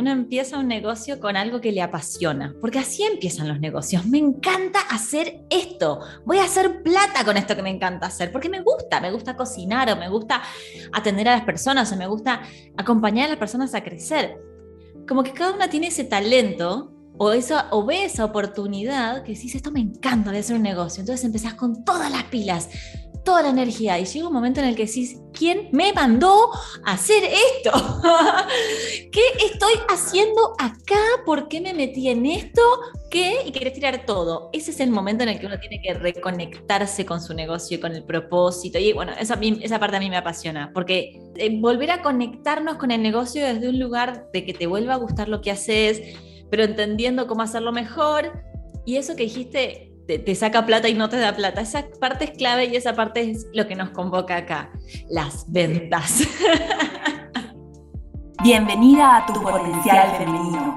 Uno empieza un negocio con algo que le apasiona, porque así empiezan los negocios. Me encanta hacer esto, voy a hacer plata con esto que me encanta hacer, porque me gusta, me gusta cocinar o me gusta atender a las personas o me gusta acompañar a las personas a crecer. Como que cada una tiene ese talento o, eso, o ve esa oportunidad que dices, esto me encanta de hacer un negocio. Entonces empezás con todas las pilas toda la energía y llega un momento en el que decís, ¿quién me mandó hacer esto? ¿Qué estoy haciendo acá? ¿Por qué me metí en esto? ¿Qué? Y querés tirar todo. Ese es el momento en el que uno tiene que reconectarse con su negocio, con el propósito. Y bueno, esa, esa parte a mí me apasiona, porque eh, volver a conectarnos con el negocio desde un lugar de que te vuelva a gustar lo que haces, pero entendiendo cómo hacerlo mejor. Y eso que dijiste, te, saca plata y no te da plata. Esa parte es clave y esa parte es lo que nos convoca acá, las ventas. Bienvenida a tu potencial femenino.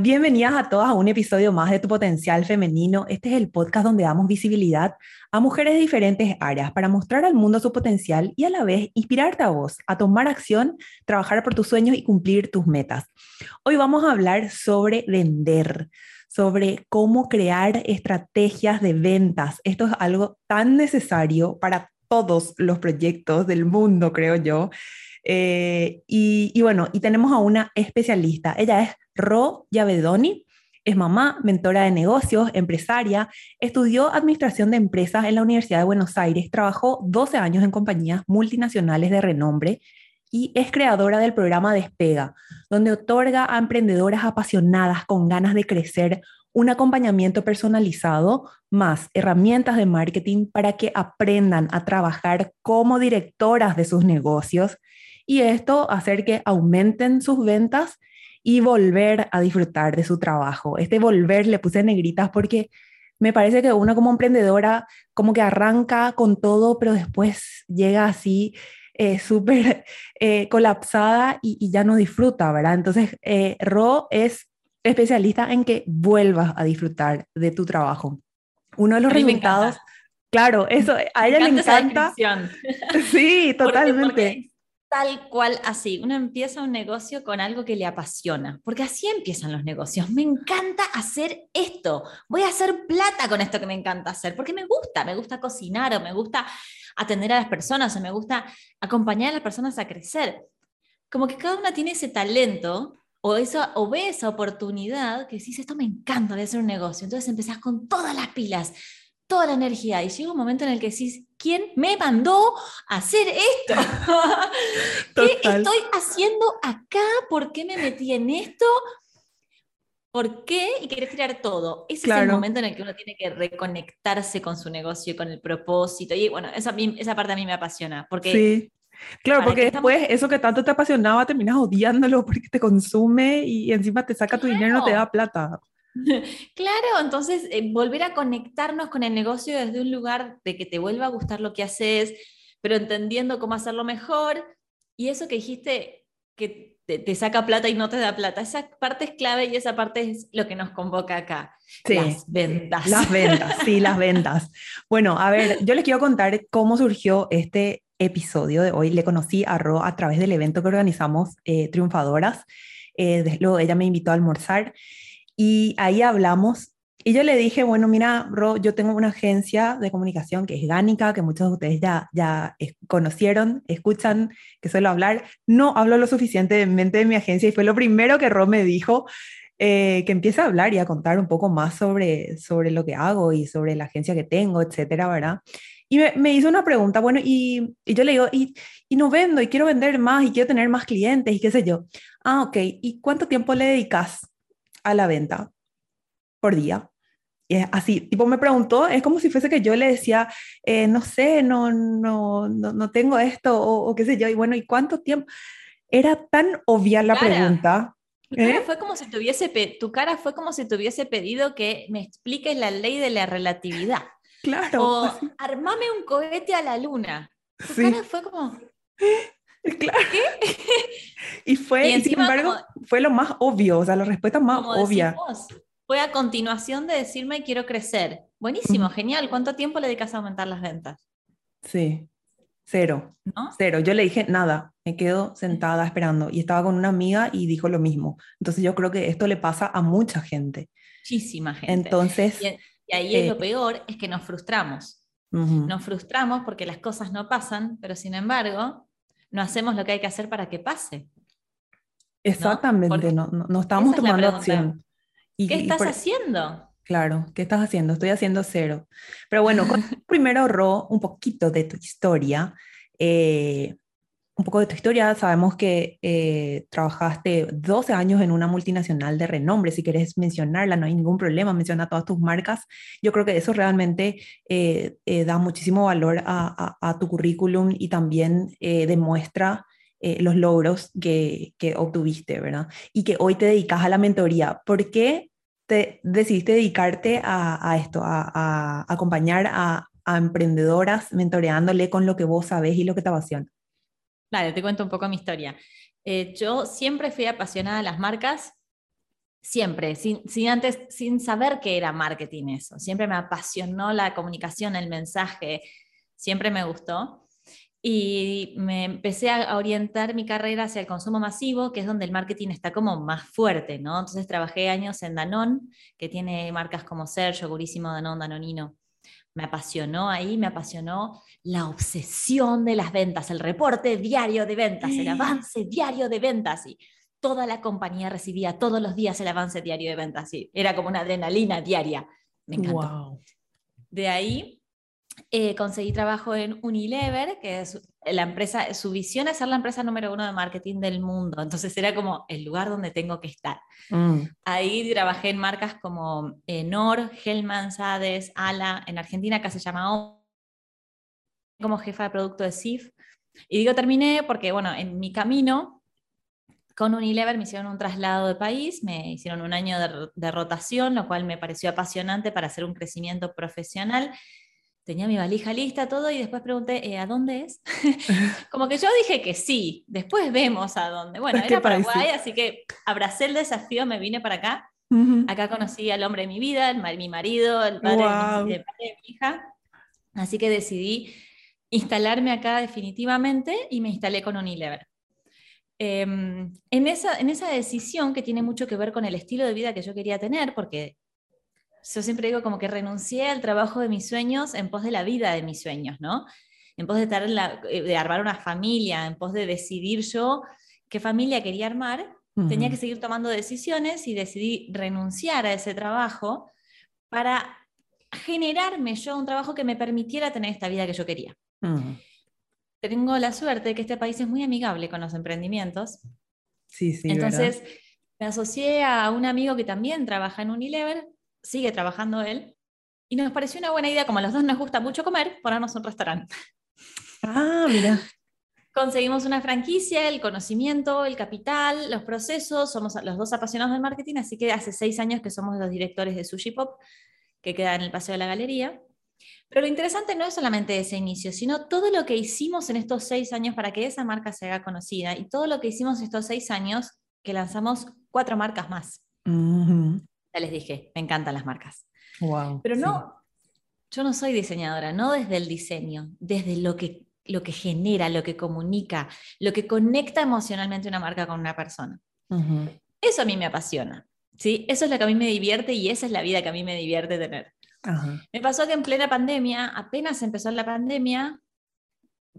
Bienvenidas a todas a un episodio más de Tu Potencial Femenino. Este es el podcast donde damos visibilidad a mujeres de diferentes áreas para mostrar al mundo su potencial y a la vez inspirarte a vos a tomar acción, trabajar por tus sueños y cumplir tus metas. Hoy vamos a hablar sobre vender, sobre cómo crear estrategias de ventas. Esto es algo tan necesario para todos los proyectos del mundo, creo yo. Eh, y, y bueno, y tenemos a una especialista. Ella es Ro Yavedoni. Es mamá, mentora de negocios, empresaria, estudió administración de empresas en la Universidad de Buenos Aires, trabajó 12 años en compañías multinacionales de renombre y es creadora del programa Despega, donde otorga a emprendedoras apasionadas con ganas de crecer un acompañamiento personalizado más herramientas de marketing para que aprendan a trabajar como directoras de sus negocios y esto hacer que aumenten sus ventas y volver a disfrutar de su trabajo. Este volver le puse negritas porque me parece que uno como emprendedora como que arranca con todo, pero después llega así eh, súper eh, colapsada y, ya no disfruta, ¿verdad? Entonces, eh, Ro es especialista en que vuelvas a disfrutar de tu trabajo. Uno de los resultados, claro, eso, a ella le encanta. Sí, totalmente tal cual así. Uno empieza un negocio con algo que le apasiona, porque así empiezan los negocios. Me encanta hacer esto, voy a hacer plata con esto que me encanta hacer, porque me gusta, me gusta cocinar o me gusta atender a las personas o me gusta acompañar a las personas a crecer. Como que cada una tiene ese talento o, eso, o ve esa oportunidad que decís, esto me encanta de hacer un negocio. Entonces empezás con todas las pilas toda la energía y llega un momento en el que decís, ¿quién me mandó a hacer esto? ¿Qué estoy haciendo acá? ¿Por qué me metí en esto? ¿Por qué? Y querés tirar todo. Ese es el momento en el que uno tiene que reconectarse con su negocio, con el propósito. Y bueno, esa, esa parte a mí me apasiona. Porque sí. Claro, porque después eso que tanto te apasionaba terminas odiándolo porque te consume y encima te saca tu dinero y no te da plata. Claro, entonces eh, volver a conectarnos con el negocio desde un lugar de que te vuelva a gustar lo que haces, pero entendiendo cómo hacerlo mejor. Y eso que dijiste que te, saca plata y no te da plata, esa parte es clave y esa parte es lo que nos convoca acá. las ventas. Las ventas, sí, las ventas. Bueno, a ver, yo les quiero contar cómo surgió este episodio de hoy. Le conocí a Ro a través del evento que organizamos eh, Triunfadoras. Eh, luego ella me invitó a almorzar y ahí hablamos. Y yo le dije, bueno, mira, Ro, yo tengo una agencia de comunicación que es Gánica, que muchos de ustedes ya, ya conocieron, escuchan que suelo hablar. No hablo lo suficientemente de mi agencia y fue lo primero que Ro me dijo, eh, que empiece a hablar y a contar un poco más sobre, sobre lo que hago y sobre la agencia que tengo, etcétera, ¿verdad? Y me, me hizo una pregunta, bueno, y, y, yo le digo, y, y no vendo, y quiero vender más, y quiero tener más clientes, y qué sé yo. Ah, ok, ¿y cuánto tiempo le dedicas a la venta por día. Y es así, tipo me preguntó, es como si fuese que yo le decía, eh, no sé, no, no, no, tengo esto o, qué sé yo, y bueno, ¿y cuánto tiempo? Era tan obvia la pregunta Tu cara, ¿Eh? fue como si pe- tu cara fue como si te hubiese pedido que me expliques la ley de la relatividad. Claro. O así, armame un cohete a la luna. Tu sí, cara fue como, claro. Y fue, Y sin embargo, fue lo más obvio, o sea, la respuesta más como obvia. Fue a continuación de decirme quiero crecer. Buenísimo, genial. ¿Cuánto tiempo le dedicas a aumentar las ventas? Sí, cero, ¿No? cero. Yo le dije nada, me quedo sentada esperando y estaba con una amiga y dijo lo mismo. Entonces yo creo que esto le pasa a mucha gente. Muchísima gente. Entonces, y, y ahí es eh, lo peor, es que nos frustramos. ujú, Nos frustramos porque las cosas no pasan, pero sin embargo, no hacemos lo que hay que hacer para que pase. exactamente, no, no, no estamos es tomando acción. Y, ¿Qué y estás por- haciendo? Claro, ¿qué estás haciendo? Estoy haciendo cero. Pero bueno, con- primero, Ro, un poquito de tu historia. eh, un poco de tu historia, sabemos que eh, trabajaste 12 años en una multinacional de renombre. Si quieres mencionarla, no hay ningún problema, menciona todas tus marcas. Yo creo que eso realmente eh, eh, da muchísimo valor a, a- a tu currículum y también eh, demuestra eh, los logros que, que obtuviste, ¿verdad? Y que hoy te dedicas a la mentoría. ¿Por qué te decidiste dedicarte a, a esto, a, acompañar a, a emprendedoras, mentoreándole con lo que vos sabés y lo que te apasiona? Dale, te cuento un poco mi historia. Eh, yo siempre fui apasionada de las marcas, siempre, sin, antes, sin saber qué era marketing eso. Siempre me apasionó la comunicación, el mensaje, siempre me gustó. Y me empecé a orientar mi carrera hacia el consumo masivo, que es donde el marketing está como más fuerte, ¿no? Entonces trabajé años en Danone, que tiene marcas como Sergio, Gurísimo, Danone, Danonino. Me apasionó ahí, me apasionó la obsesión de las ventas, el reporte diario de ventas, el avance diario de ventas. Y toda la compañía recibía todos los días el avance diario de ventas. Y era como una adrenalina diaria. Me encantó. Wow. De ahí eh, conseguí trabajo en Unilever, que es la empresa, su visión es ser la empresa número uno de marketing del mundo. Entonces era como el lugar donde tengo que estar. Mm, Ahí trabajé en marcas como eh, Nor, Hellman, Sades, Ala. En Argentina acá se llama O, como jefa de producto de SIF. Y digo terminé porque, bueno, en mi camino con Unilever me hicieron un traslado de país, me hicieron un año de, de rotación, lo cual me pareció apasionante para hacer un crecimiento profesional. Tenía mi valija lista, todo, y después pregunté, eh, ¿a dónde es? Como que yo dije que sí, después vemos a dónde. Bueno, ¿A qué era? Paraguay, así que abracé el desafío, me vine para acá. ujú. Acá conocí al hombre de mi vida, el mi marido, el padre, Guau. de, mi, el padre de mi hija. Así que decidí instalarme acá definitivamente y me instalé con Unilever. Em, en, esa, en esa decisión que tiene mucho que ver con el estilo de vida que yo quería tener, porque yo siempre digo como que renuncié al trabajo de mis sueños en pos de la vida de mis sueños, ¿no? En pos de, estar en la- eh, de armar una familia, en pos de decidir yo qué familia quería armar, tenía Ujú. que seguir tomando decisiones y decidí renunciar a ese trabajo para generarme yo un trabajo que me permitiera tener esta vida que yo quería. Ujú. Tengo la suerte de que este país es muy amigable con los emprendimientos. Sí, sí, ¿verdad? Entonces me asocié a un amigo que también trabaja en Unilever, sigue trabajando él, y nos pareció una buena idea, como a los dos nos gusta mucho comer, ponernos un restaurante. Ah, mira. Conseguimos una franquicia, el conocimiento, el capital, los procesos, somos los dos apasionados del marketing, así que hace seis años que somos los directores de Sushi Pop, que queda en el Paseo de la Galería. Pero lo interesante no es solamente ese inicio, sino todo lo que hicimos en estos seis años para que esa marca se haga conocida y todo lo que hicimos en estos seis años que lanzamos cuatro marcas más. Ujú. Ya les dije, me encantan las marcas. Wow. Pero sí. no, yo no soy diseñadora, no desde el diseño, desde lo que, lo que genera, lo que comunica, lo que conecta emocionalmente una marca con una persona. Eso a mí me apasiona. ¿sí? Eso es lo que a mí me divierte y esa es la vida que a mí me divierte tener. Ajá. Me pasó que en plena pandemia, apenas empezó la pandemia,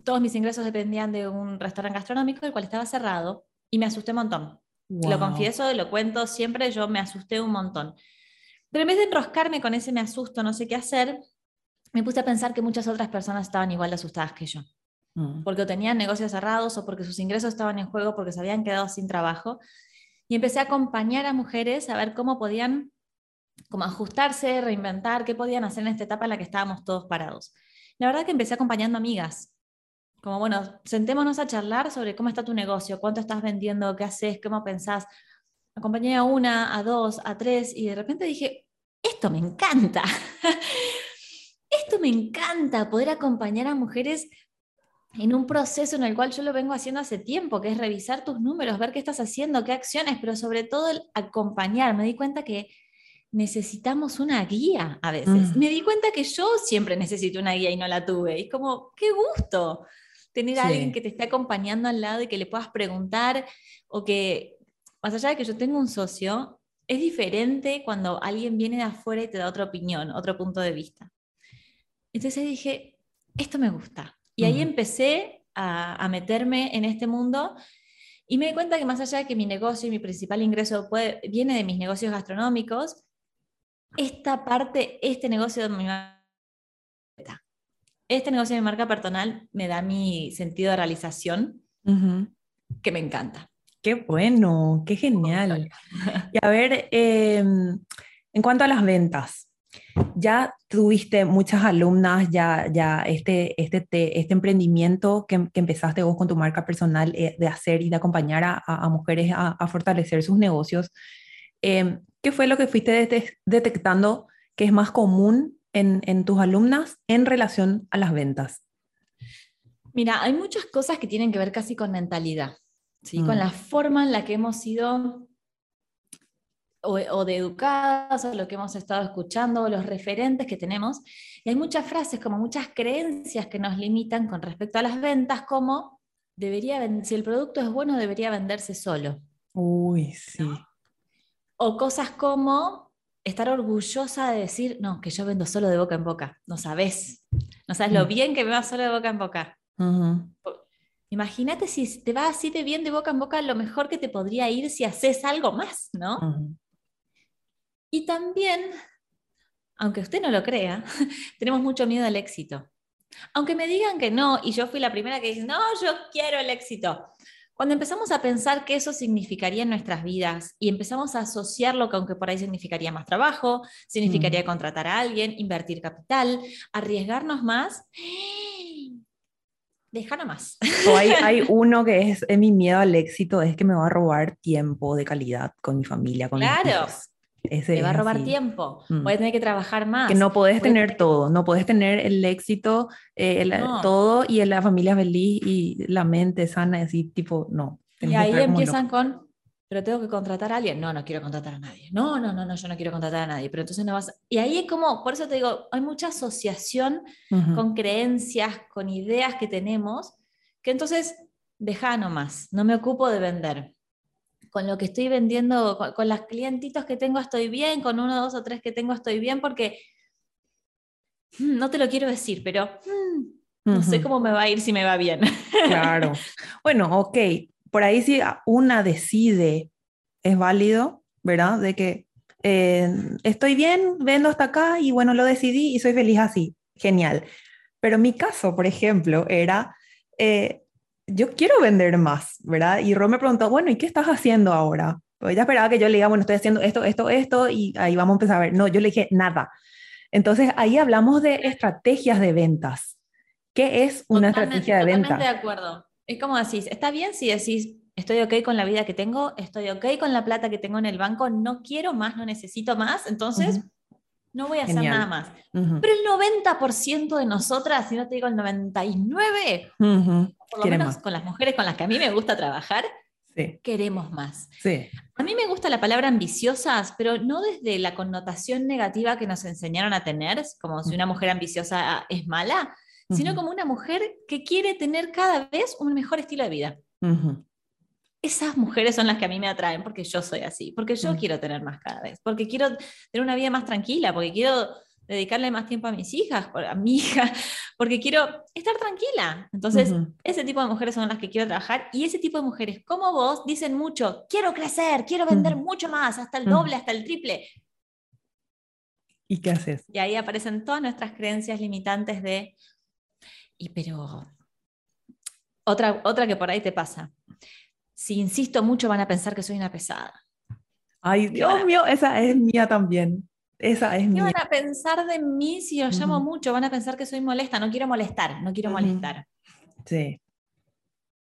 todos mis ingresos dependían de un restaurante gastronómico, el cual estaba cerrado, y me asusté un montón. Lo confieso, lo cuento siempre, yo me asusté un montón. Pero en vez de enroscarme con ese me asusto, no sé qué hacer, me puse a pensar que muchas otras personas estaban igual de asustadas que yo, Mm. porque tenían negocios cerrados o porque sus ingresos estaban en juego, porque se habían quedado sin trabajo. Y empecé a acompañar a mujeres a ver cómo podían como ajustarse, reinventar, qué podían hacer en esta etapa en la que estábamos todos parados. La verdad que empecé acompañando amigas. Como, bueno, sentémonos a charlar sobre cómo está tu negocio, cuánto estás vendiendo, qué haces, cómo pensás. acompañé a una, a dos, a tres, y de repente dije, esto me encanta. esto me encanta, poder acompañar a mujeres en un proceso en el cual yo lo vengo haciendo hace tiempo, que es revisar tus números, ver qué estás haciendo, qué acciones, pero sobre todo el acompañar. Me di cuenta que necesitamos una guía a veces. Me di cuenta que yo siempre necesito una guía y no la tuve. Y como, qué gusto tener a alguien que te esté acompañando al lado y que le puedas preguntar o que, más allá de que yo tengo un socio, es diferente cuando alguien viene de afuera y te da otra opinión, otro punto de vista. Entonces dije, esto me gusta. Y ahí empecé a, meterme en este mundo y me di cuenta que más allá de que mi negocio y mi principal ingreso puede, viene de mis negocios gastronómicos, esta parte, este negocio de mi este negocio de mi marca personal me da mi sentido de realización, que me encanta. Qué bueno, qué genial. Y a ver, em, en cuanto a las ventas, ya tuviste muchas alumnas, ya, ya este, este, este emprendimiento que, empezaste vos con tu marca personal eh, de hacer y de acompañar a, mujeres a, fortalecer sus negocios. Em, ¿Qué fue lo que fuiste detectando que es más común en, en tus alumnas en relación a las ventas? Mira, hay muchas cosas que tienen que ver casi con mentalidad, ¿sí? con mm. la forma en la que hemos sido o, de educadas, o lo que hemos estado escuchando, o los referentes que tenemos. Y hay muchas frases, como muchas creencias que nos limitan con respecto a las ventas, como debería, si el producto es bueno, debería venderse solo. Uy, sí. O cosas como estar orgullosa de decir, no, que yo vendo solo de boca en boca. No sabes. No sabes lo mm. bien que me va solo de boca en boca. Imagínate si te va así de bien de boca en boca, lo mejor que te podría ir si haces algo más, ¿no? Y también, aunque usted no lo crea, tenemos mucho miedo al éxito. Aunque me digan que no, y yo fui la primera que dice, no, yo quiero el éxito. Cuando empezamos a pensar que eso significaría en nuestras vidas y empezamos a asociarlo que aunque por ahí significaría más trabajo, significaría mm. contratar a alguien, invertir capital, arriesgarnos más, deja más. O hay, hay, uno que es, mi miedo al éxito, es que me va a robar tiempo de calidad con mi familia, con claro. Te va a robar tiempo, mm. puedes tener que trabajar más. Que no puedes tener todo, no puedes tener el éxito, eh, todo y la familia feliz y la mente sana, así tipo, no. Y ahí empiezan con, pero tengo que contratar a alguien. No, no quiero contratar a nadie. No, no, no, no, yo no quiero contratar a nadie. Pero entonces no vas. Y ahí es como, por eso te digo, hay mucha asociación con creencias, con ideas que tenemos, que entonces deja nomás, no me ocupo de vender con lo que estoy vendiendo, con, las clientitos que tengo estoy bien, con uno, dos o tres que tengo estoy bien, porque mm, no te lo quiero decir, pero mm, no sé cómo me va a ir si me va bien. Claro. Bueno, ok. Por ahí si una decide, es válido, ¿verdad? De que eh, estoy bien, vendo hasta acá y bueno, lo decidí y soy feliz así. Genial. Pero mi caso, por ejemplo, era, eh, yo quiero vender más, ¿verdad? Y Ron me preguntó, bueno, ¿y qué estás haciendo ahora? Pues ella esperaba que yo le diga, bueno, estoy haciendo esto, esto, esto, y ahí vamos a empezar a ver. No, yo le dije nada. Entonces ahí hablamos de estrategias de ventas. ¿Qué es una estrategia de venta? Totalmente de acuerdo. Es como decís, está bien si decís, estoy ok con la vida que tengo, estoy ok con la plata que tengo en el banco, no quiero más, no necesito más, entonces no voy a hacer nada más. Pero el 90% de nosotras, si no te digo el 99%, por lo menos con las mujeres con las que a mí me gusta trabajar, queremos más. A mí me gusta la palabra ambiciosas, pero no desde la connotación negativa que nos enseñaron a tener, como si una mujer ambiciosa es mala, sino como una mujer que quiere tener cada vez un mejor estilo de vida esas mujeres son las que a mí me atraen porque yo soy así, porque yo mm. quiero tener más cada vez, porque quiero tener una vida más tranquila, porque quiero dedicarle más tiempo a mis hijas, a mi hija, porque quiero estar tranquila. Entonces, ese tipo de mujeres son las que quiero trabajar y ese tipo de mujeres como vos dicen mucho, quiero crecer, quiero vender mucho más, hasta el doble, hasta el triple. ¿Y qué haces? Y ahí aparecen todas nuestras creencias limitantes de, y pero, otra, otra que por ahí te pasa si insisto mucho van a pensar que soy una pesada. Ay, Dios mío, esa es mía también. Esa es mía. ¿Qué van a pensar de mí si los llamo mucho? Van a pensar que soy molesta. No quiero molestar, no quiero molestar. Sí.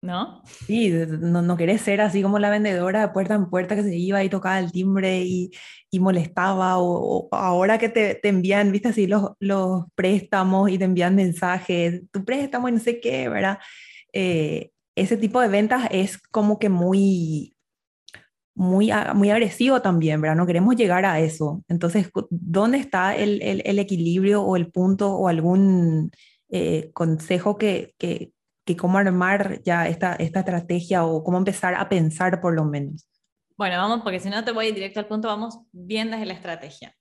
¿no? Sí, no, no querés ser así como la vendedora de puerta en puerta que se iba y tocaba el timbre y, y molestaba, o, ahora que te, te, envían, viste así, los, los préstamos y te envían mensajes, tu préstamo y no sé qué, ¿verdad? Eh, ese tipo de ventas es como que muy, muy, muy agresivo también, ¿verdad? No queremos llegar a eso. Entonces, ¿dónde está el, el, el equilibrio o el punto o algún eh, consejo que, que, que cómo armar ya esta, esta estrategia o cómo empezar a pensar por lo menos. Bueno, vamos, porque si no te voy directo al punto, vamos bien desde la estrategia.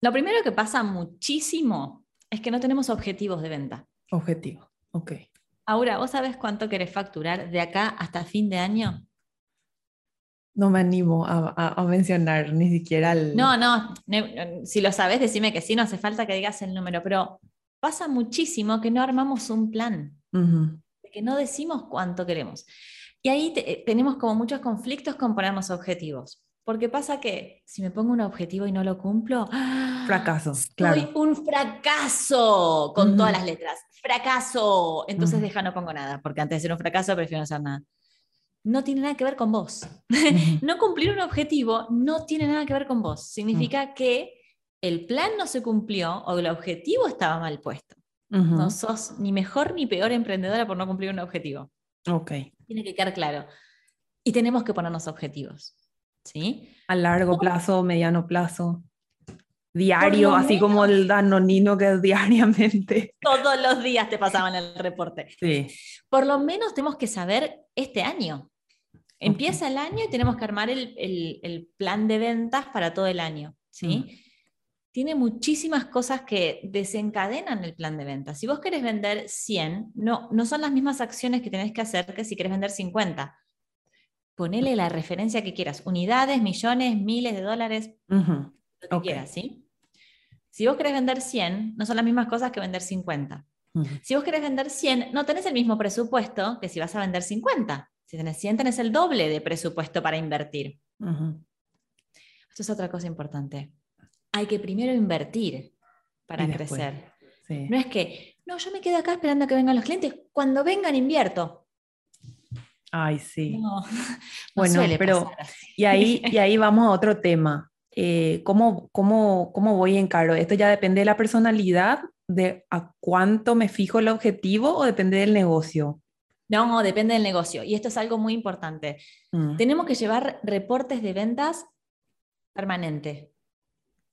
Lo primero que pasa muchísimo es que no tenemos objetivos de venta. Objetivo, ok. Ahora, ¿vos sabes cuánto querés facturar de acá hasta fin de año? No me animo a, a, mencionar ni siquiera el... No, no, si lo sabes, decime que sí, no hace falta que digas el número, pero pasa muchísimo que no armamos un plan que no decimos cuánto queremos. Y ahí eh, tenemos como muchos conflictos con ponernos objetivos. Porque pasa que si me pongo un objetivo y no lo cumplo, ¡ah! Fracaso, claro. un fracaso con todas las letras. Fracaso. Entonces deja, no pongo nada, porque antes de ser un fracaso prefiero no hacer nada. No tiene nada que ver con vos. no cumplir un objetivo no tiene nada que ver con vos. Significa que el plan no se cumplió o el objetivo estaba mal puesto. No sos ni mejor ni peor emprendedora por no cumplir un objetivo. Ok. Tiene que quedar claro. Y tenemos que ponernos objetivos. ¿Sí? A largo plazo, mediano plazo. Diario, así como el danonino que es diariamente. Todos los días te pasaban el reporte. Sí. Por lo menos tenemos que saber este año. Empieza el año y tenemos que armar el, el, el, plan de ventas para todo el año. ¿sí? Mm tiene muchísimas cosas que desencadenan el plan de venta. Si vos querés vender 100, no, no son las mismas acciones que tenés que hacer que si querés vender 50. Ponele la referencia que quieras, unidades, millones, miles de dólares, lo que quieras, ¿sí? Si vos querés vender 100, no son las mismas cosas que vender 50. Si vos querés vender 100, no tenés el mismo presupuesto que si vas a vender 50. Si tenés 100, tenés el doble de presupuesto para invertir. Esto es otra cosa importante hay que primero invertir para crecer. No es que, no, yo me quedo acá esperando a que vengan los clientes. Cuando vengan, invierto. Ay, sí. No, bueno, pero y ahí, y ahí vamos a otro tema. Eh, ¿cómo, cómo, cómo voy en caro? ¿Esto ya depende de la personalidad, de a cuánto me fijo el objetivo o depende del negocio? No, depende del negocio. Y esto es algo muy importante. Mm. Tenemos que llevar reportes de ventas permanentes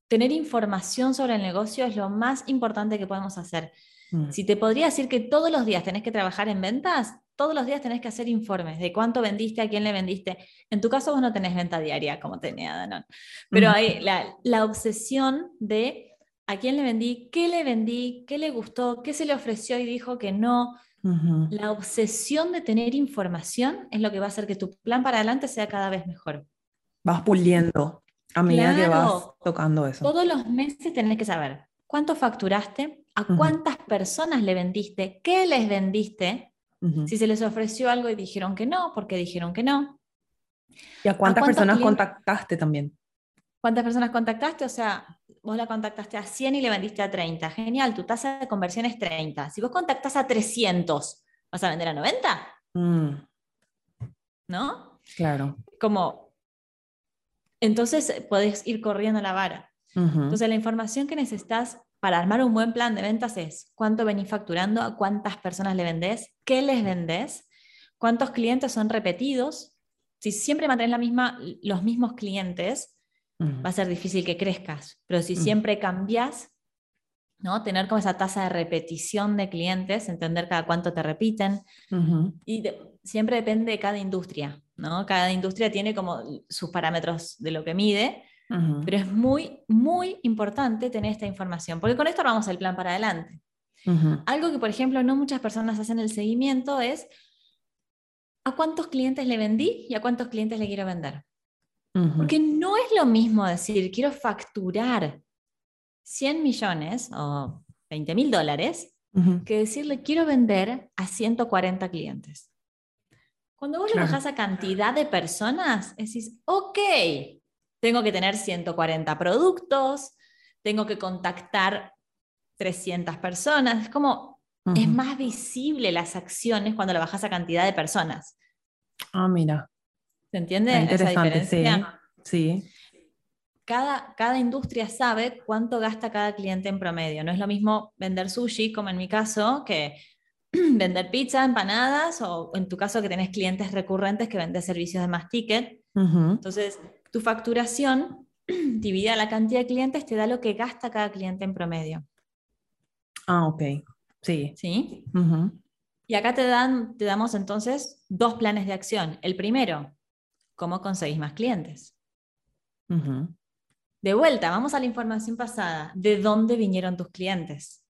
tener información sobre el negocio es lo más importante que podemos hacer. Mm. Si te podría decir que todos los días tenés que trabajar en ventas, todos los días tenés que hacer informes de cuánto vendiste, a quién le vendiste. En tu caso vos no tenés venta diaria como tenía Danone, pero hay la, obsesión de a quién le vendí, qué le vendí, qué le gustó, qué se le ofreció y dijo que no. La obsesión de tener información es lo que va a hacer que tu plan para adelante sea cada vez mejor. Vas puliendo. A medida que vas tocando eso. Todos los meses tenés que saber cuánto facturaste, a cuántas personas le vendiste, qué les vendiste, si se les ofreció algo y dijeron que no, porque dijeron que no. ¿Y a cuántas personas contactaste también? ¿Cuántas personas contactaste? O sea, vos la contactaste a 100 y le vendiste a 30. Genial, tu tasa de conversión es 30. Si vos contactás a 300, ¿vas a vender a 90? Mm. ¿No? Claro. Como entonces podés ir corriendo la vara. Entonces la información que necesitas para armar un buen plan de ventas es cuánto venís facturando, a cuántas personas le vendés, qué les vendés, cuántos clientes son repetidos. Si siempre mantienes la misma, los mismos clientes, va a ser difícil que crezcas, pero si siempre cambias, ¿no? Tener como esa tasa de repetición de clientes, entender cada cuánto te repiten. Y siempre depende de cada industria. ¿no? Cada industria tiene como sus parámetros de lo que mide, pero es muy, muy importante tener esta información, porque con esto vamos el plan para adelante. Algo que, por ejemplo, no muchas personas hacen el seguimiento es a cuántos clientes le vendí y a cuántos clientes le quiero vender. Porque no es lo mismo decir, quiero facturar 100 millones o 20 mil dólares, que decirle, quiero vender a 140 clientes. Cuando vos le bajás a cantidad de personas, decís, ok, tengo que tener 140 productos, tengo que contactar 300 personas. Es como, Es más visible las acciones cuando le bajas a cantidad de personas. Ah, mira, ¿Se entiende esa interesante, sí. diferencia? Sí. Cada, cada industria sabe cuánto gasta cada cliente en promedio. No es lo mismo vender sushi, como en mi caso, que vender pizza, empanadas, o en tu caso que tenés clientes recurrentes que vendes servicios de más ticket. Entonces, tu facturación dividida la cantidad de clientes te da lo que gasta cada cliente en promedio. Ah, ok. Sí. ¿Sí? Y acá te, dan, te damos entonces dos planes de acción. El primero, cómo conseguís más clientes. De vuelta, vamos a la información pasada. ¿De dónde vinieron tus clientes?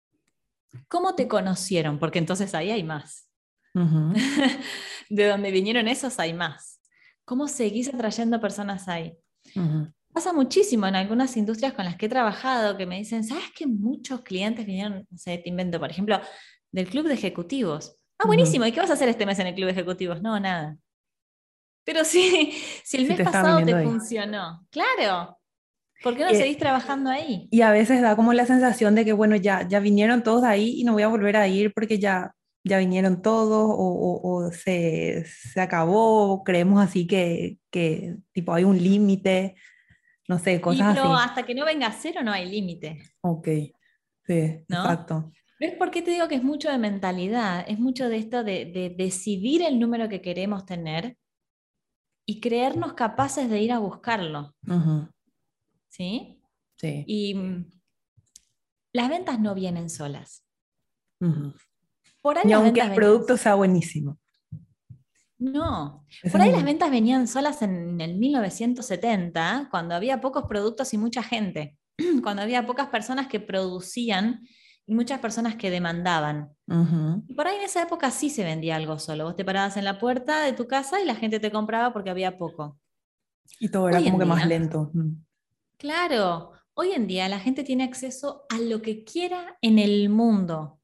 ¿Cómo te conocieron? Porque entonces ahí hay más. De dónde vinieron esos hay más. ¿Cómo seguís atrayendo personas ahí? Pasa muchísimo en algunas industrias con las que he trabajado que me dicen, ¿sabes que muchos clientes vinieron, no sé, te invento, por ejemplo, del club de ejecutivos? Ah, buenísimo, ¿y qué vas a hacer este mes en el club de ejecutivos? No, nada. Pero sí, si el Sí mes te pasado te ahí. funcionó, claro. ¿Por qué no Eh, seguís trabajando ahí? Y a veces da como la sensación de que, bueno, ya, ya vinieron todos ahí y no voy a volver a ir porque ya, ya vinieron todos o, o- o se, se acabó, creemos así que, que tipo hay un límite, no sé, Y cosas pero así. hasta que no venga cero no hay límite. Ok, sí, ¿No? exacto. ¿Ves por qué te digo que es mucho de mentalidad? Es mucho de esto de, de decidir el número que queremos tener y creernos capaces de ir a buscarlo. ¿Sí? sí. Y mm, las ventas no vienen solas. Por ahí Y aunque el venían- producto sea buenísimo. No, por ahí las ventas venían solas en el 1970, cuando había pocos productos y mucha gente, cuando había pocas personas que producían y muchas personas que demandaban. Y por ahí en esa época sí se vendía algo solo. Vos te parabas en la puerta de tu casa y la gente te compraba porque había poco. Y todo era Hoy como que más lento. Claro, hoy en día la gente tiene acceso a lo que quiera en el mundo.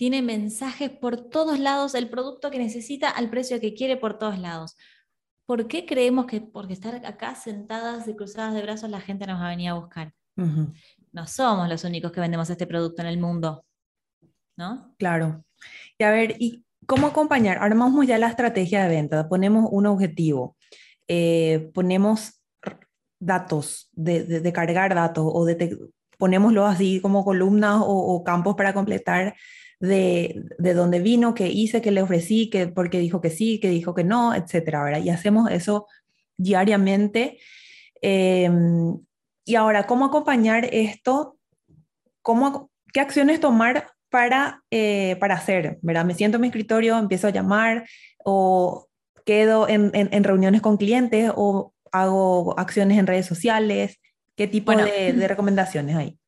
Tiene mensajes por todos lados, el producto que necesita al precio que quiere por todos lados. ¿Por qué creemos que porque estar acá sentadas y cruzadas de brazos la gente nos va a venir a buscar? Ujú, No somos los únicos que vendemos este producto en el mundo, ¿no? Claro. Y a ver, ¿y cómo acompañar? Armamos ya la estrategia de venta, ponemos un objetivo, eh, ponemos datos, de, de- de cargar datos, o de ponémoslo así como columnas o, o campos para completar de, de dónde vino, qué hice, qué le ofrecí, qué, por qué dijo que sí, qué dijo que no, etcétera, ¿verdad? Y hacemos eso diariamente. Em, y ahora, ¿cómo acompañar esto? ¿Cómo, ¿Qué acciones tomar para, eh, para hacer? ¿verdad? Me siento en mi escritorio, empiezo a llamar o quedo en, en- en reuniones con clientes o hago acciones en redes sociales. ¿Qué tipo Bueno. de, de recomendaciones hay?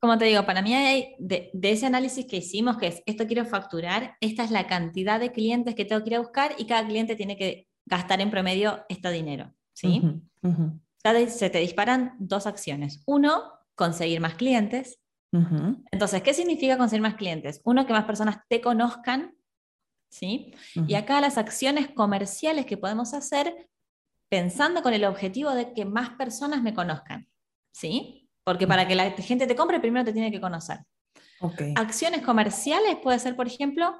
Como te digo, para mí hay de, de ese análisis que hicimos, que es esto quiero facturar, esta es la cantidad de clientes que tengo que ir a buscar y cada cliente tiene que gastar en promedio este dinero. ¿sí? Cada- se te disparan dos acciones. Uno, conseguir más clientes. Entonces, ¿qué significa conseguir más clientes? Uno, que más personas te conozcan. ¿sí? Y acá las acciones comerciales que podemos hacer pensando con el objetivo de que más personas me conozcan. ¿sí? Porque para que la gente te compre, primero te tiene que conocer. Ok. Acciones comerciales puede ser, por ejemplo,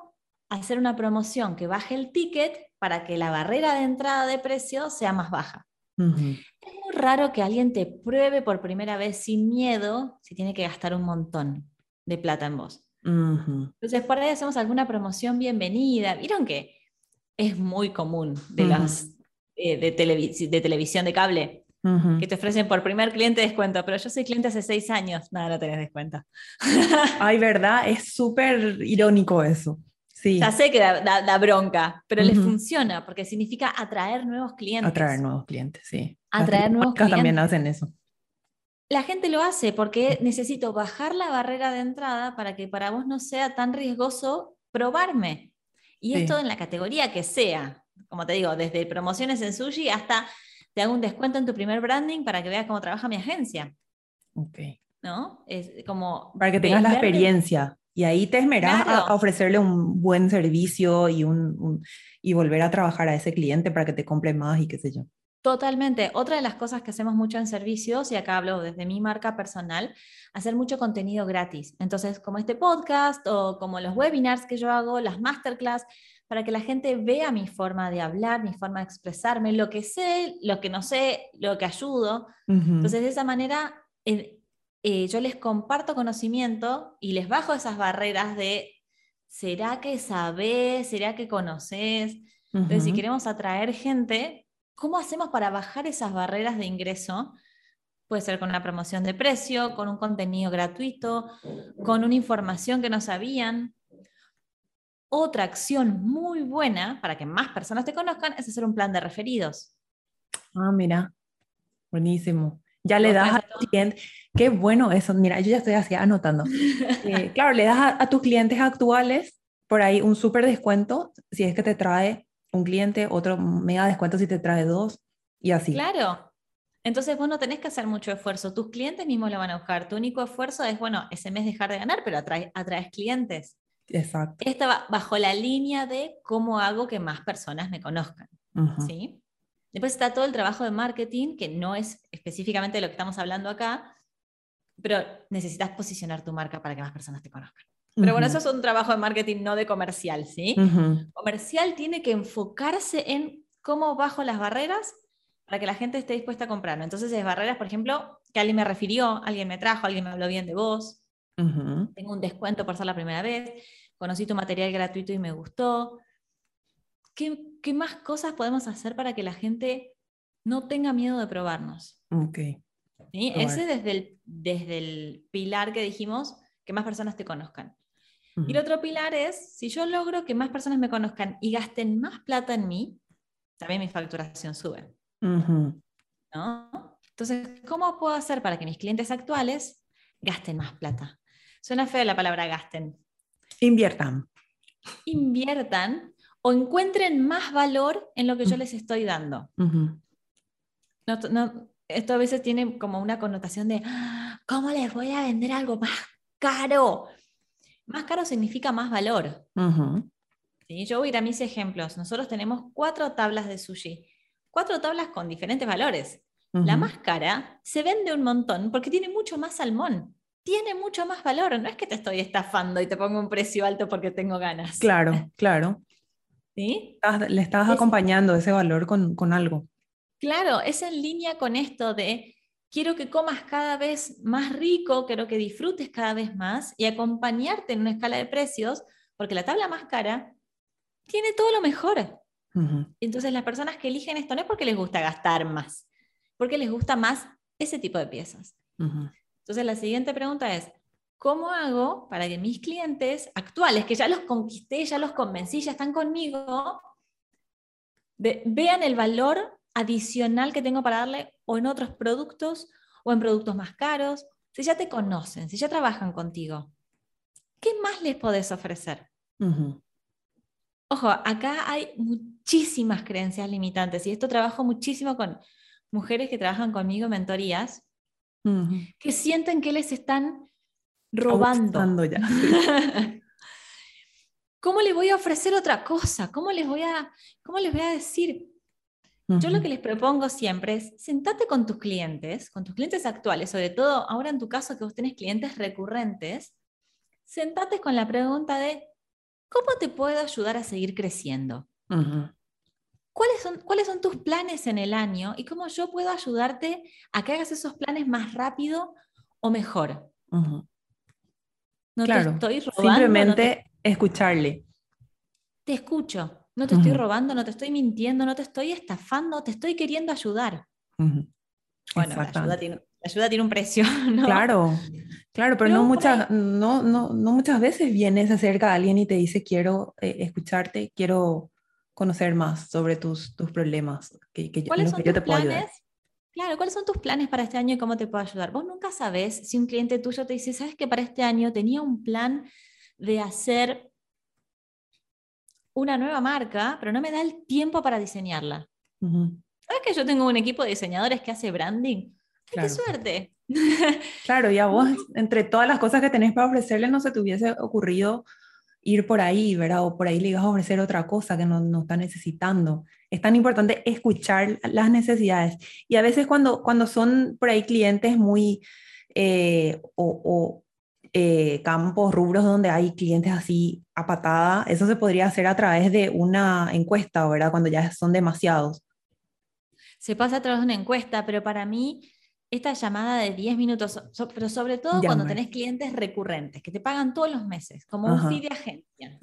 hacer una promoción que baje el ticket para que la barrera de entrada de precio sea más baja. Ujú, Es muy raro que alguien te pruebe por primera vez sin miedo si tiene que gastar un montón de plata en vos. ujú, Entonces, por ahí hacemos alguna promoción bienvenida. Vieron que es muy común de Ujú. las eh, de, televi- de televisión de cable ujú. que te ofrecen por primer cliente descuento, pero yo soy cliente hace seis años. Nada, no tenés descuento. Ay, ¿verdad? Es súper irónico eso. Sí, Ya sé que da, da- da bronca, pero les Ujú. funciona porque significa atraer nuevos clientes. atraer nuevos clientes, sí. Las Atraer nuevos telefónicas también clientes. hacen eso. La gente lo hace porque necesito bajar la barrera de entrada para que para vos no sea tan riesgoso probarme. Y Sí. esto en la categoría que sea. Como te digo, desde promociones en sushi hasta te hago un descuento en tu primer branding para que veas cómo trabaja mi agencia. Ok. ¿No? Es como Para que tengas la experiencia y ahí te esmerás a- Claro. a, ofrecerle un buen servicio y, un, un- y volver a trabajar a ese cliente para que te compre más y qué sé yo. Totalmente. Otra de las cosas que hacemos mucho en servicios, y acá hablo desde mi marca personal, hacer mucho contenido gratis. Entonces, como este podcast o como los webinars que yo hago, las masterclass, para que la gente vea mi forma de hablar, mi forma de expresarme, lo que sé, lo que no sé, lo que ayudo. Entonces, de esa manera, eh, eh, yo les comparto conocimiento y les bajo esas barreras de, ¿será que sabes? ¿Será que conoces? Entonces, si queremos atraer gente, ¿Cómo hacemos para bajar esas barreras de ingreso? Puede ser con una promoción de precio, con un contenido gratuito, con una información que no sabían. Otra acción muy buena para que más personas te conozcan es hacer un plan de referidos. Ah, mira, buenísimo. Ya le das a tu cliente, qué bueno eso, mira, yo ya estoy así anotando. Eh, claro, le das a, a, tus clientes actuales por ahí un súper descuento si es que te trae un cliente, otro mega descuento si te trae dos y así. Claro. Entonces vos no tenés que hacer mucho esfuerzo, tus clientes mismos lo van a buscar. Tu único esfuerzo es, bueno, ese mes dejar de ganar, pero atraes, atraes clientes. Exacto. Esta va bajo la línea de cómo hago que más personas me conozcan. ¿sí? Después está todo el trabajo de marketing, que no es específicamente de lo que estamos hablando acá, pero necesitas posicionar tu marca para que más personas te conozcan. Pero bueno, eso es un trabajo de marketing, no de comercial, ¿sí? Comercial tiene que enfocarse en cómo bajo las barreras para que la gente esté dispuesta a comprar. Entonces, es barreras, por ejemplo, que alguien me refirió, alguien me trajo, alguien me habló bien de vos, tengo un descuento por ser la primera vez, conocí tu material gratuito y me gustó. ¿Qué, ¿Qué, más cosas podemos hacer para que la gente no tenga miedo de probarnos? Ok. ¿Sí? Ese desde el, desde el pilar que dijimos, que más personas te conozcan. Y el otro pilar es, si yo logro que más personas me conozcan y gasten más plata en mí, también mi facturación sube. ¿No? Entonces, ¿cómo puedo hacer para que mis clientes actuales gasten más plata? Suena feo la palabra gasten. Inviertan. Inviertan o encuentren más valor en lo que yo les estoy dando. esto a veces tiene como una connotación de, ah, ¿cómo les voy a vender algo más caro? Más caro significa más valor. Yo voy a ir a mis ejemplos. Nosotros tenemos cuatro tablas de sushi, cuatro tablas con diferentes valores. La más cara se vende un montón porque tiene mucho más salmón. Tiene mucho más valor. No es que te estoy estafando y te pongo un precio alto porque tengo ganas. Claro, claro. ¿Sí? Le estás acompañando ese valor con, con algo. Claro, es en línea con esto de quiero que comas cada vez más rico, quiero que disfrutes cada vez más y acompañarte en una escala de precios, porque la tabla más cara tiene todo lo mejor. Entonces las personas que eligen esto no es porque les gusta gastar más, porque les gusta más ese tipo de piezas. Entonces la siguiente pregunta es, ¿cómo hago para que mis clientes actuales, que ya los conquisté, ya los convencí, ya están conmigo, vean el valor adicional que tengo para darle o en otros productos o en productos más caros, si ya te conocen, si ya trabajan contigo, ¿qué más les podés ofrecer? Ojo, acá hay muchísimas creencias limitantes y esto trabajo muchísimo con mujeres que trabajan conmigo en mentorías, que sienten que les están robando. Ya. ¿Cómo les voy a ofrecer otra cosa? ¿Cómo les voy a, cómo les voy a decir? Yo lo que les propongo siempre es sentate con tus clientes, con tus clientes actuales, sobre todo ahora en tu caso que vos tenés clientes recurrentes, sentate con la pregunta de ¿cómo te puedo ayudar a seguir creciendo? ¿Cuáles, son, ¿Cuáles son tus planes en el año y cómo yo puedo ayudarte a que hagas esos planes más rápido o mejor? No te estoy robando. Simplemente escucharle. Te escucho. No te estoy robando, no te estoy mintiendo, no te estoy estafando, te estoy queriendo ayudar. Bueno, la ayuda, tiene, un precio, ¿no? Claro, claro, pero, no, muchas, no, no, no, muchas veces vienes acerca a alguien y te dice, quiero eh, escucharte, quiero conocer más sobre tus, tus problemas, que, que, ¿Cuáles son yo te puedo ayudar. Claro, ¿cuáles son tus planes para este año y cómo te puedo ayudar? Vos nunca sabes si un cliente tuyo te dice, sabes que para este año tenía un plan de hacer una nueva marca, pero no me da el tiempo para diseñarla. ¿Sabes que yo tengo un equipo de diseñadores que hace branding? ¡Qué suerte! claro, y a vos, entre todas las cosas que tenés para ofrecerle, no se te hubiese ocurrido ir por ahí, ¿verdad? O por ahí le ibas a ofrecer otra cosa que no, no está necesitando. Es tan importante escuchar las necesidades. Y a veces cuando, cuando son por ahí clientes muy, eh, o, eh, campos, rubros donde hay clientes así a patada, eso se podría hacer a través de una encuesta, ¿verdad? Cuando ya son demasiados. Se pasa a través de una encuesta, pero para mí esta llamada de 10 minutos, pero sobre todo cuando tenés clientes recurrentes, que te pagan todos los meses, como un fee de agencia,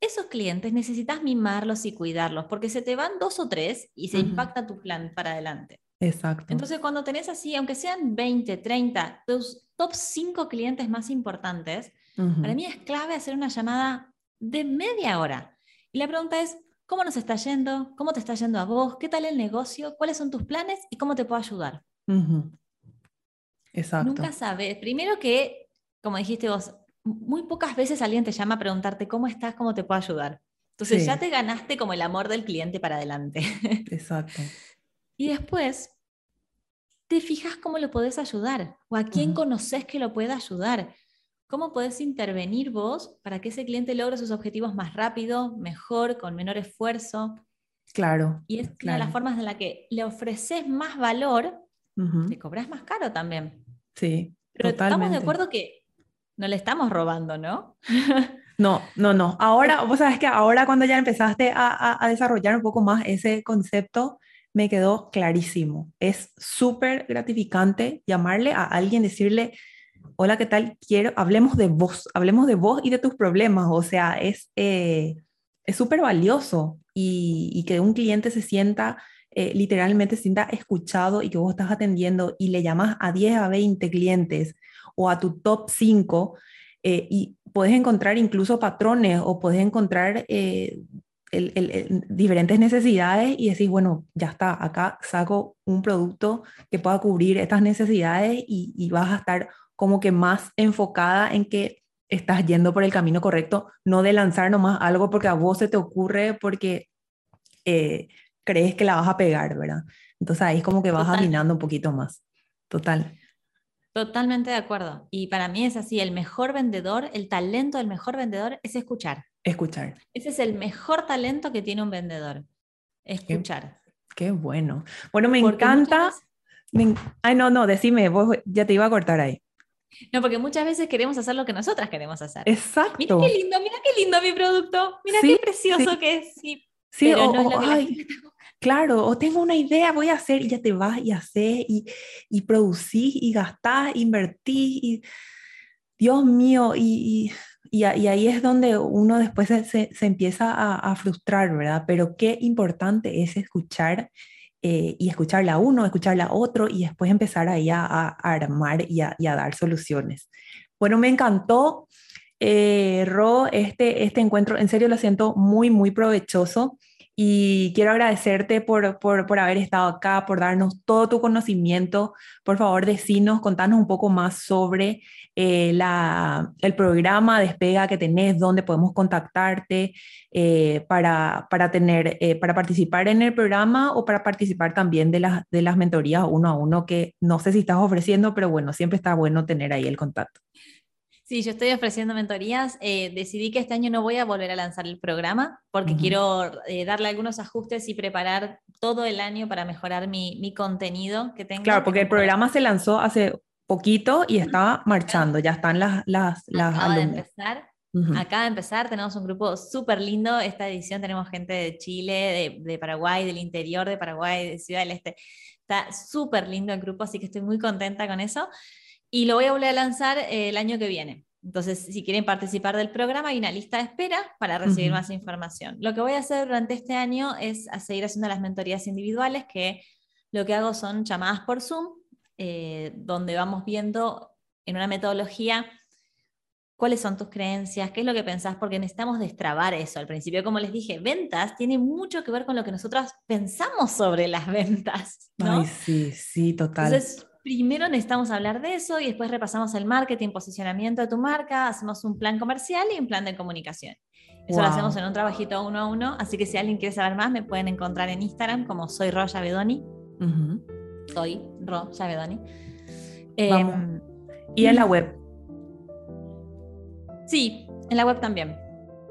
Esos clientes necesitas mimarlos y cuidarlos, porque se te van dos o tres y se impacta tu plan para adelante. Exacto. Entonces, cuando tenés así, aunque sean 20, 30, tus top 5 clientes más importantes, para mí es clave hacer una llamada de media hora. Y la pregunta es, ¿cómo nos está yendo? ¿Cómo te está yendo a vos? ¿Qué tal el negocio? ¿Cuáles son tus planes? ¿Y cómo te puedo ayudar? Exacto. Nunca sabes. Primero que, como dijiste vos, muy pocas veces alguien te llama a preguntarte cómo estás, cómo te puedo ayudar. Entonces ya te ganaste como el amor del cliente para adelante. Exacto. y después te fijas cómo lo podés ayudar o a quién conoces que lo pueda ayudar. ¿Cómo podés intervenir vos para que ese cliente logre sus objetivos más rápido, mejor, con menor esfuerzo? Claro. Y es una de las formas en la que le ofreces más valor, te cobras más caro también. Sí. Pero estamos de acuerdo que no le estamos robando, ¿no? No, no, no. Ahora, vos sabes que ahora cuando ya empezaste a, a desarrollar un poco más ese concepto, me quedó clarísimo. Es súper gratificante llamarle a alguien, decirle, hola, ¿qué tal? Quiero, hablemos de vos, hablemos de vos y de tus problemas. O sea, es eh, es súper valioso y, que un cliente se sienta, eh, literalmente sienta escuchado y que vos estás atendiendo y le llamas a 10 a 20 clientes o a tu top 5 eh, y puedes encontrar incluso patrones o puedes encontrar diferentes necesidades y decir, bueno, ya está, acá saco un producto que pueda cubrir estas necesidades y, vas a estar como que más enfocada en que estás yendo por el camino correcto, no de lanzar nomás algo porque a vos se te ocurre porque eh, crees que la vas a pegar, ¿verdad? Entonces ahí es como que vas afinando un poquito más. Total. Totalmente de acuerdo. Y para mí es así, el mejor vendedor, el talento del mejor vendedor es escuchar. Escuchar. Ese es el mejor talento que tiene un vendedor. Escuchar. Qué, bueno. Bueno, me encanta. Ay, no, no, decime, vos ya te iba a cortar ahí. No, porque muchas veces queremos hacer lo que nosotras queremos hacer. Exacto. Mira qué lindo, mira qué lindo mi producto, mira qué precioso que es. Sí, sí claro, o tengo una idea, voy a hacer, y ya te vas y haces, y, y producís, y gastás, invertís, y Dios mío, y y, ahí es donde uno después se, empieza a, frustrar, ¿verdad? Pero qué importante es escuchar eh, y escucharle a uno, escucharle a otro y después empezar ahí a, armar y a, dar soluciones. Bueno, me encantó, eh, Ro, este, este encuentro, en serio lo siento muy, muy provechoso y quiero agradecerte por, por, por, haber estado acá, por darnos todo tu conocimiento. Por favor, decinos, contanos un poco más sobre eh, la, el programa Despega que tenés, dónde podemos contactarte eh, para, para, tener, eh, para participar en el programa o para participar también de, las de las mentorías uno a uno que no sé si estás ofreciendo, pero bueno, siempre está bueno tener ahí el contacto. Sí, yo estoy ofreciendo mentorías. Eh, decidí que este año no voy a volver a lanzar el programa porque quiero eh, darle algunos ajustes y preparar todo el año para mejorar mi, mi contenido que tengo. Claro, porque el programa se lanzó hace poquito y está marchando, ya están las, las, las Acaba de empezar. Acaba de empezar, tenemos un grupo súper lindo. Esta edición tenemos gente de Chile, de, de, Paraguay, del interior de Paraguay, de Ciudad del Este. Está súper lindo el grupo, así que estoy muy contenta con eso y lo voy a volver a lanzar eh, el año que viene. Entonces, si quieren participar del programa, hay una lista de espera para recibir más información. Lo que voy a hacer durante este año es seguir haciendo las mentorías individuales, que lo que hago son llamadas por Zoom, eh, donde vamos viendo en una metodología cuáles son tus creencias, qué es lo que pensás, porque necesitamos destrabar eso. Al principio, como les dije, ventas tiene mucho que ver con lo que nosotros pensamos sobre las ventas. ¿no? Ay, sí, sí, total. Entonces, primero necesitamos hablar de eso y después repasamos el marketing, posicionamiento de tu marca, hacemos un plan comercial y un plan de comunicación. Eso lo hacemos en un trabajito uno a uno, así que si alguien quiere saber más, me pueden encontrar en Instagram como soy Ro Yavedoni. Soy Ro Yavedoni. Em, y en la web. Sí, En la web también.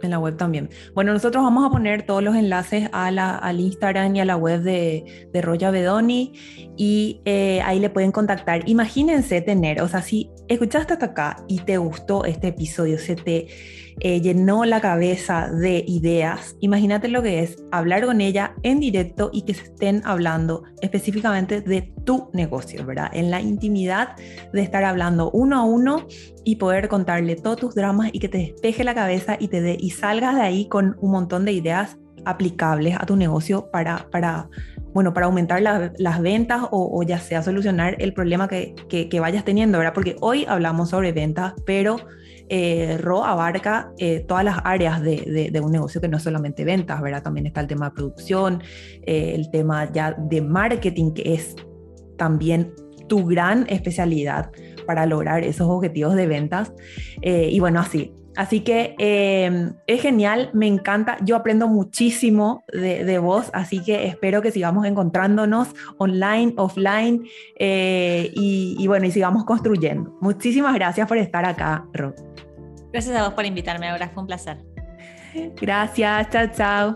En la web también. Bueno, nosotros vamos a poner todos los enlaces a la, al Instagram y a la web de, de Roya Bedoni y eh, ahí le pueden contactar. Imagínense tener, o sea, si escuchaste hasta acá y te gustó este episodio, se te eh, llenó la cabeza de ideas, imagínate lo que es hablar con ella en directo y que se estén hablando específicamente de tu negocio, ¿verdad? En la intimidad de estar hablando uno a uno y poder contarle todos tus dramas y que te despeje la cabeza y te dé y salgas de ahí con un montón de ideas aplicables a tu negocio para, para bueno, para aumentar las ventas o, ya sea solucionar el problema que, que, vayas teniendo, ¿verdad? Porque hoy hablamos sobre ventas, pero eh, RO abarca eh, todas las áreas de, de, un negocio que no es solamente ventas, ¿verdad? También está el tema de producción, eh, el tema ya de marketing, que es también tu gran especialidad para lograr esos objetivos de ventas. y bueno, así, Así que em, es genial, me encanta, yo aprendo muchísimo de, vos, así que espero que sigamos encontrándonos online, offline eh, y, bueno, y sigamos construyendo. Muchísimas gracias por estar acá, Ro. Gracias a vos por invitarme, ahora fue un placer. Gracias, chao, chao.